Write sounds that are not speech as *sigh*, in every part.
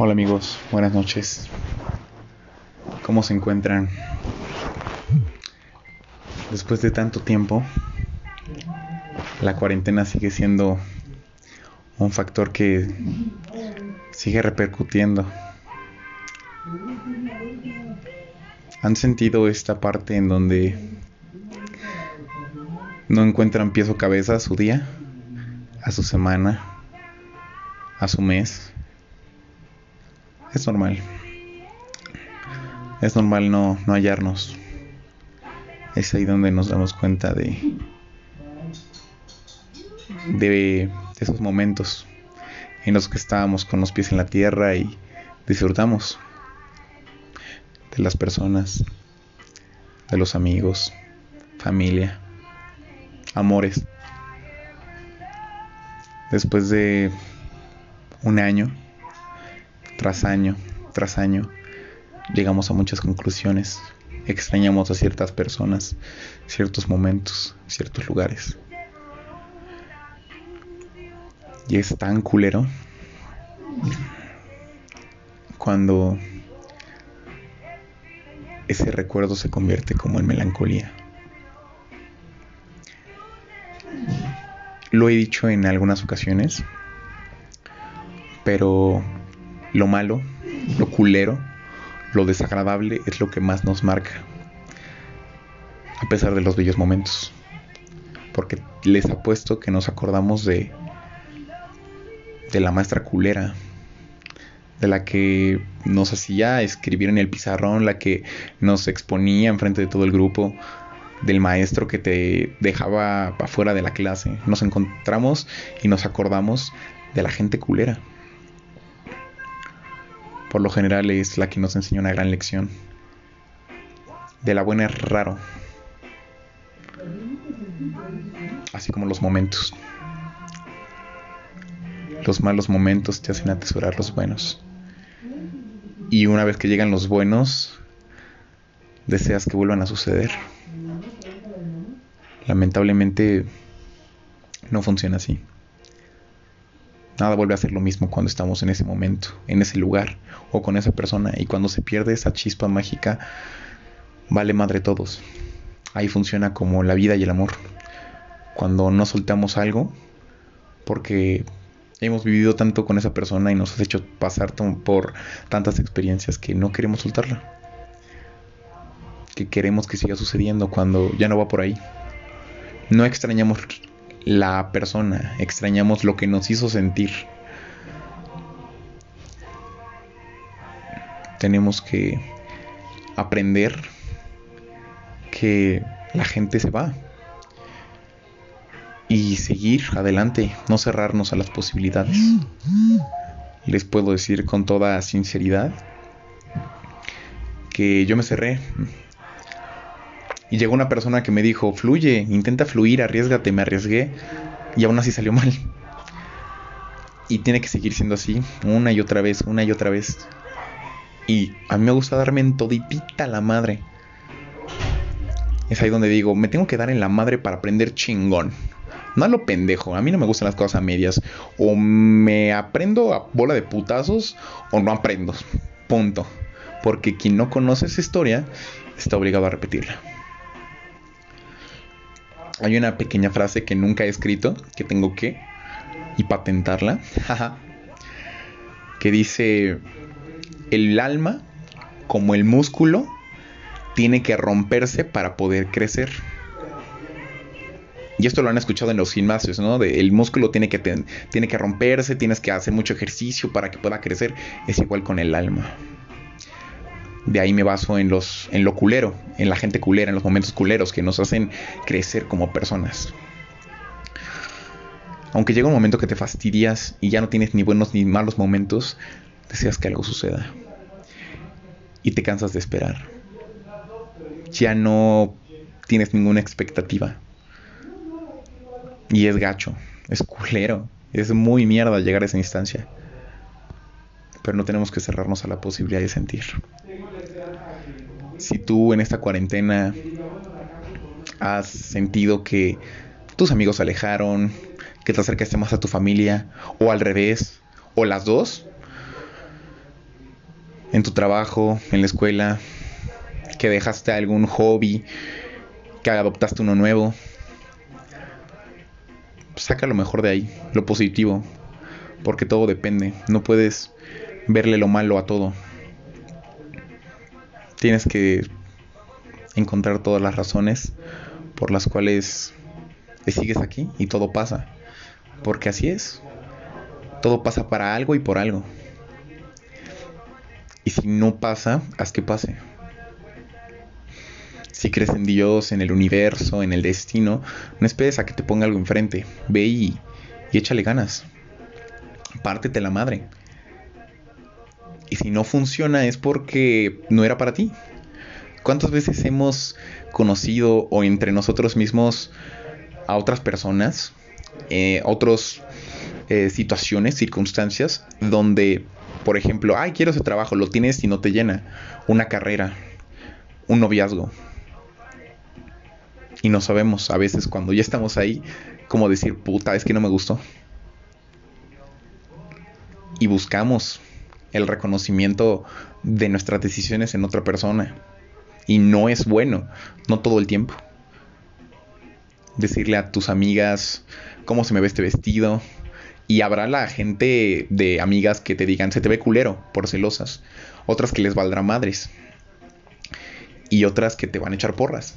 Hola amigos, buenas noches. ¿Cómo se encuentran? Después de tanto tiempo, la cuarentena sigue siendo un factor que sigue repercutiendo. ¿Han sentido esta parte en donde no encuentran pies o cabeza a su día, a su semana, a su mes? Es normal. Es normal no, no hallarnos. Es ahí donde nos damos cuenta de, de esos momentos en los que estábamos con los pies en la tierra y disfrutamos de las personas, de los amigos, familia, amores. Después de un año, tras año, tras año, llegamos a muchas conclusiones. Extrañamos a ciertas personas, ciertos momentos, ciertos lugares. Y es tan culero cuando ese recuerdo se convierte como en melancolía. Lo he dicho en algunas ocasiones, pero lo malo, lo culero, lo desagradable es lo que más nos marca, a pesar de los bellos momentos. Porque les apuesto que nos acordamos de de la maestra culera, de la que nos hacía escribir en el pizarrón, la que nos exponía enfrente de todo el grupo, del maestro que te dejaba afuera de la clase. Nos encontramos y nos acordamos de la gente culera. Por lo general es la que nos enseñó una gran lección. De la buena es raro. Así como los momentos. Los malos momentos te hacen atesorar los buenos. Y una vez que llegan los buenos, deseas que vuelvan a suceder. Lamentablemente no funciona así. Nada vuelve a ser lo mismo cuando estamos en ese momento, en ese lugar o con esa persona. Y cuando se pierde esa chispa mágica, vale madre todos. Ahí funciona como la vida y el amor. Cuando no soltamos algo, porque hemos vivido tanto con esa persona y nos has hecho pasar por tantas experiencias que no queremos soltarla. Que queremos que siga sucediendo cuando ya no va por ahí. No extrañamos la persona, extrañamos lo que nos hizo sentir. Tenemos que aprender que la gente se va y seguir adelante, no cerrarnos a las posibilidades. Les puedo decir con toda sinceridad que yo me cerré. Y llegó una persona que me dijo, fluye, intenta fluir, arriesgate, me arriesgué y aún así salió mal. Y tiene que seguir siendo así, una y otra vez, una y otra vez. Y a mí me gusta darme en toditita la madre. Es ahí donde digo, me tengo que dar en la madre para aprender chingón. No a lo pendejo. A mí no me gustan las cosas a medias. O me aprendo a bola de putazos o no aprendo. Punto. Porque quien no conoce esa historia está obligado a repetirla. Hay una pequeña frase que nunca he escrito, que tengo que y patentarla. que dice, el alma, como el músculo, tiene que romperse para poder crecer. Y esto lo han escuchado en los gimnasios, ¿no? el músculo tiene que, tiene que romperse, tienes que hacer mucho ejercicio para que pueda crecer. Es igual con el alma. De ahí me baso en, los, en lo culero, en la gente culera, en los momentos culeros que nos hacen crecer como personas. Aunque llega un momento que te fastidias y ya no tienes ni buenos ni malos momentos, deseas que algo suceda. Y te cansas de esperar. Ya no tienes ninguna expectativa. Y es gacho, es culero, es muy mierda llegar a esa instancia. Pero no tenemos que cerrarnos a la posibilidad de sentir. Si tú en esta cuarentena has sentido que tus amigos se alejaron, que te acercaste más a tu familia, o al revés, o las dos, en tu trabajo, en la escuela, que dejaste algún hobby, que adoptaste uno nuevo. Saca lo mejor de ahí, lo positivo, porque todo depende. No puedes verle lo malo a todo. Tienes que encontrar todas las razones por las cuales sigues aquí y todo pasa. Porque así es. Todo pasa para algo y por algo. Y si no pasa, haz que pase. Si crees en Dios, en el universo, en el destino, no esperes a que te ponga algo enfrente. Ve y, y échale ganas. Pártete la madre. Y si no funciona es porque no era para ti. ¿Cuántas veces hemos conocido o entre nosotros mismos a otras personas, eh, otras eh, situaciones, circunstancias, donde, por ejemplo, ay, quiero ese trabajo, lo tienes y no te llena, una carrera, un noviazgo. Y no sabemos a veces cuando ya estamos ahí, como decir, puta, es que no me gustó. Y buscamos el reconocimiento de nuestras decisiones en otra persona. Y no es bueno, no todo el tiempo decirle a tus amigas cómo se me ve este vestido. Y habrá la gente de amigas que te digan, se te ve culero por celosas. Otras que les valdrá madres. Y otras que te van a echar porras.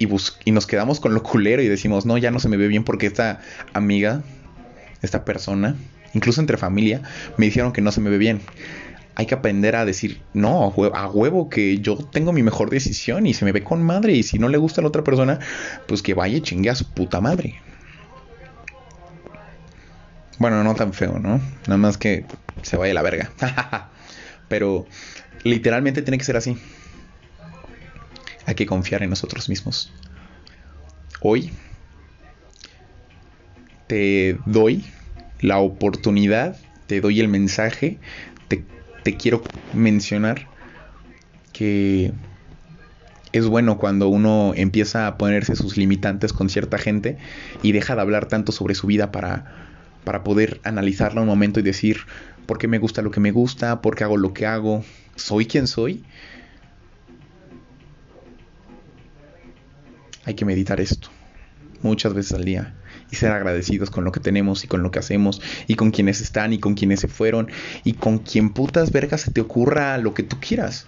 Y, y nos quedamos con lo culero y decimos, no, ya no se me ve bien porque esta amiga, esta persona, incluso entre familia, me dijeron que no se me ve bien hay que aprender a decir, no, a huevo, que yo tengo mi mejor decisión y se me ve con madre y si no le gusta a la otra persona, pues que vaya y chingue a su puta madre. Bueno, no tan feo, ¿no? Nada más que se vaya la verga. *laughs* Pero literalmente tiene que ser así. Hay que confiar en nosotros mismos. Hoy te doy la oportunidad, te doy el mensaje te quiero mencionar que es bueno cuando uno empieza a ponerse sus limitantes con cierta gente y deja de hablar tanto sobre su vida para, para poder analizarla un momento y decir por qué me gusta lo que me gusta, por qué hago lo que hago, soy quien soy. Hay que meditar esto muchas veces al día y ser agradecidos con lo que tenemos y con lo que hacemos y con quienes están y con quienes se fueron y con quien putas vergas se te ocurra lo que tú quieras.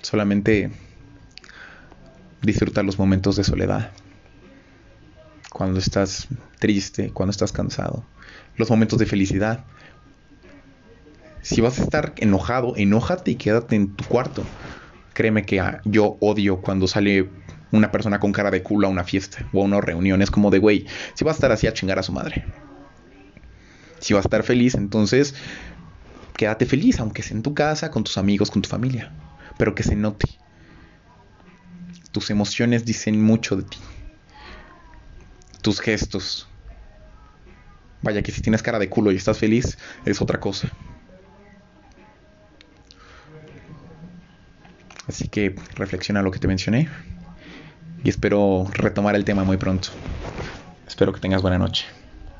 Solamente disfrutar los momentos de soledad. Cuando estás triste, cuando estás cansado. Los momentos de felicidad. Si vas a estar enojado, enójate y quédate en tu cuarto. Créeme que ah, yo odio cuando sale una persona con cara de culo a una fiesta o a una reunión. Es como de, güey, si va a estar así a chingar a su madre. Si va a estar feliz, entonces quédate feliz, aunque sea en tu casa, con tus amigos, con tu familia. Pero que se note. Tus emociones dicen mucho de ti. Tus gestos. Vaya que si tienes cara de culo y estás feliz, es otra cosa. Así que reflexiona lo que te mencioné y espero retomar el tema muy pronto. Espero que tengas buena noche.